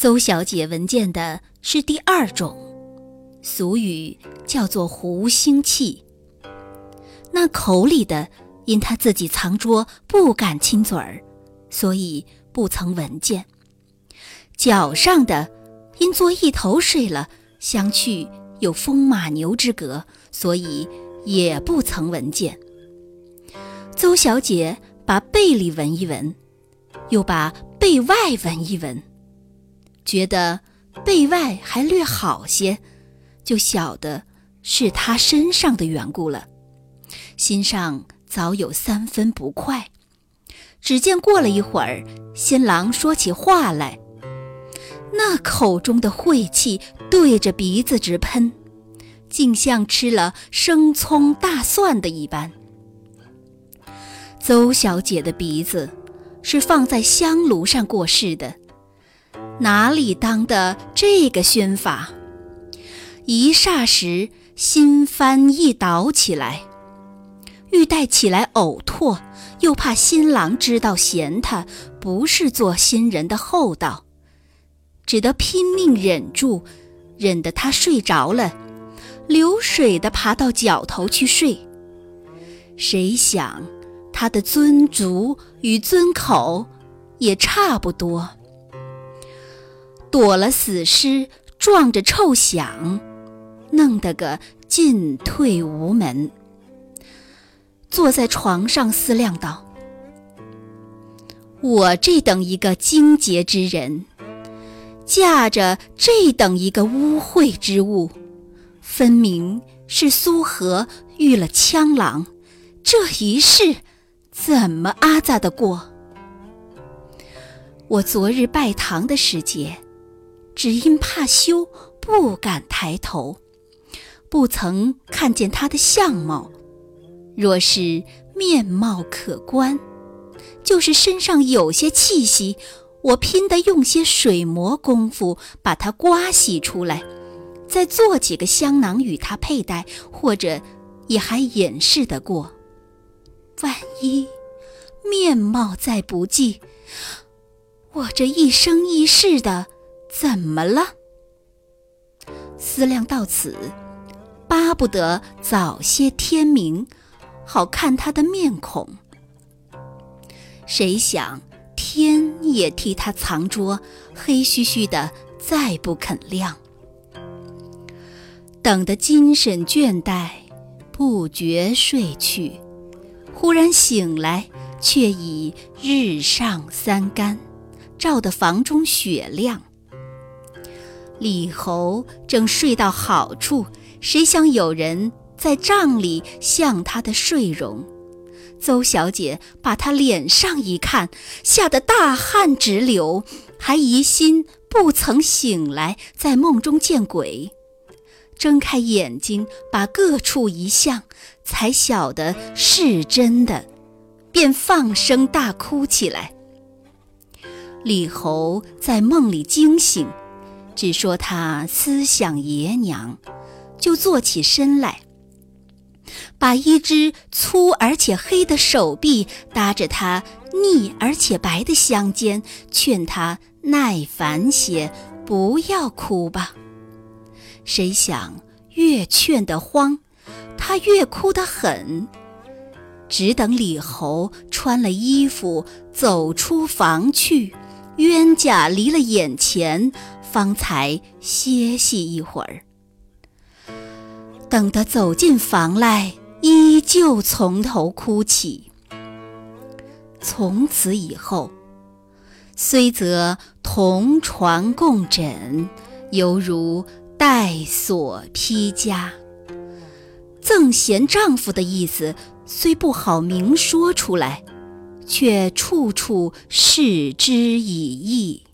邹小姐闻见的是第二种，俗语叫做“狐腥气”。那口里的，因她自己藏拙，不敢亲嘴儿，所以不曾闻见；脚上的，因坐一头睡了，相去有风马牛之隔，所以也不曾闻见。邹小姐把背里闻一闻，又把背外闻一闻。觉得背外还略好些，就晓得是他身上的缘故了，心上早有三分不快。只见过了一会儿，新郎说起话来，那口中的晦气对着鼻子直喷，竟像吃了生葱大蒜的一般。邹小姐的鼻子是放在香炉上过世的。哪里当的这个宣法？一霎时心翻意倒起来，欲带起来呕吐，又怕新郎知道嫌他不是做新人的厚道，只得拼命忍住，忍得他睡着了，流水的爬到脚头去睡。谁想他的尊足与尊口也差不多。躲了死尸，撞着臭响，弄得个进退无门。坐在床上思量道：“我这等一个精洁之人，驾着这等一个污秽之物，分明是苏荷遇了枪狼，这一世怎么阿扎的过？我昨日拜堂的时节。”只因怕羞，不敢抬头，不曾看见他的相貌。若是面貌可观，就是身上有些气息，我拼得用些水磨功夫把它刮洗出来，再做几个香囊与他佩戴，或者也还掩饰得过。万一面貌再不济，我这一生一世的。怎么了？思量到此，巴不得早些天明，好看他的面孔。谁想天也替他藏拙，黑嘘嘘的，再不肯亮。等得精神倦怠，不觉睡去，忽然醒来，却已日上三竿，照得房中雪亮。李侯正睡到好处，谁想有人在帐里向他的睡容。邹小姐把他脸上一看，吓得大汗直流，还疑心不曾醒来，在梦中见鬼。睁开眼睛，把各处一向，才晓得是真的，便放声大哭起来。李侯在梦里惊醒。只说他思想爷娘，就坐起身来，把一只粗而且黑的手臂搭着他腻而且白的香肩，劝他耐烦些，不要哭吧。谁想越劝得慌，他越哭得狠。只等李侯穿了衣服走出房去，冤家离了眼前。方才歇息一会儿，等他走进房来，依旧从头哭起。从此以后，虽则同床共枕，犹如带锁披枷。赠贤丈夫的意思虽不好明说出来，却处处示之以意。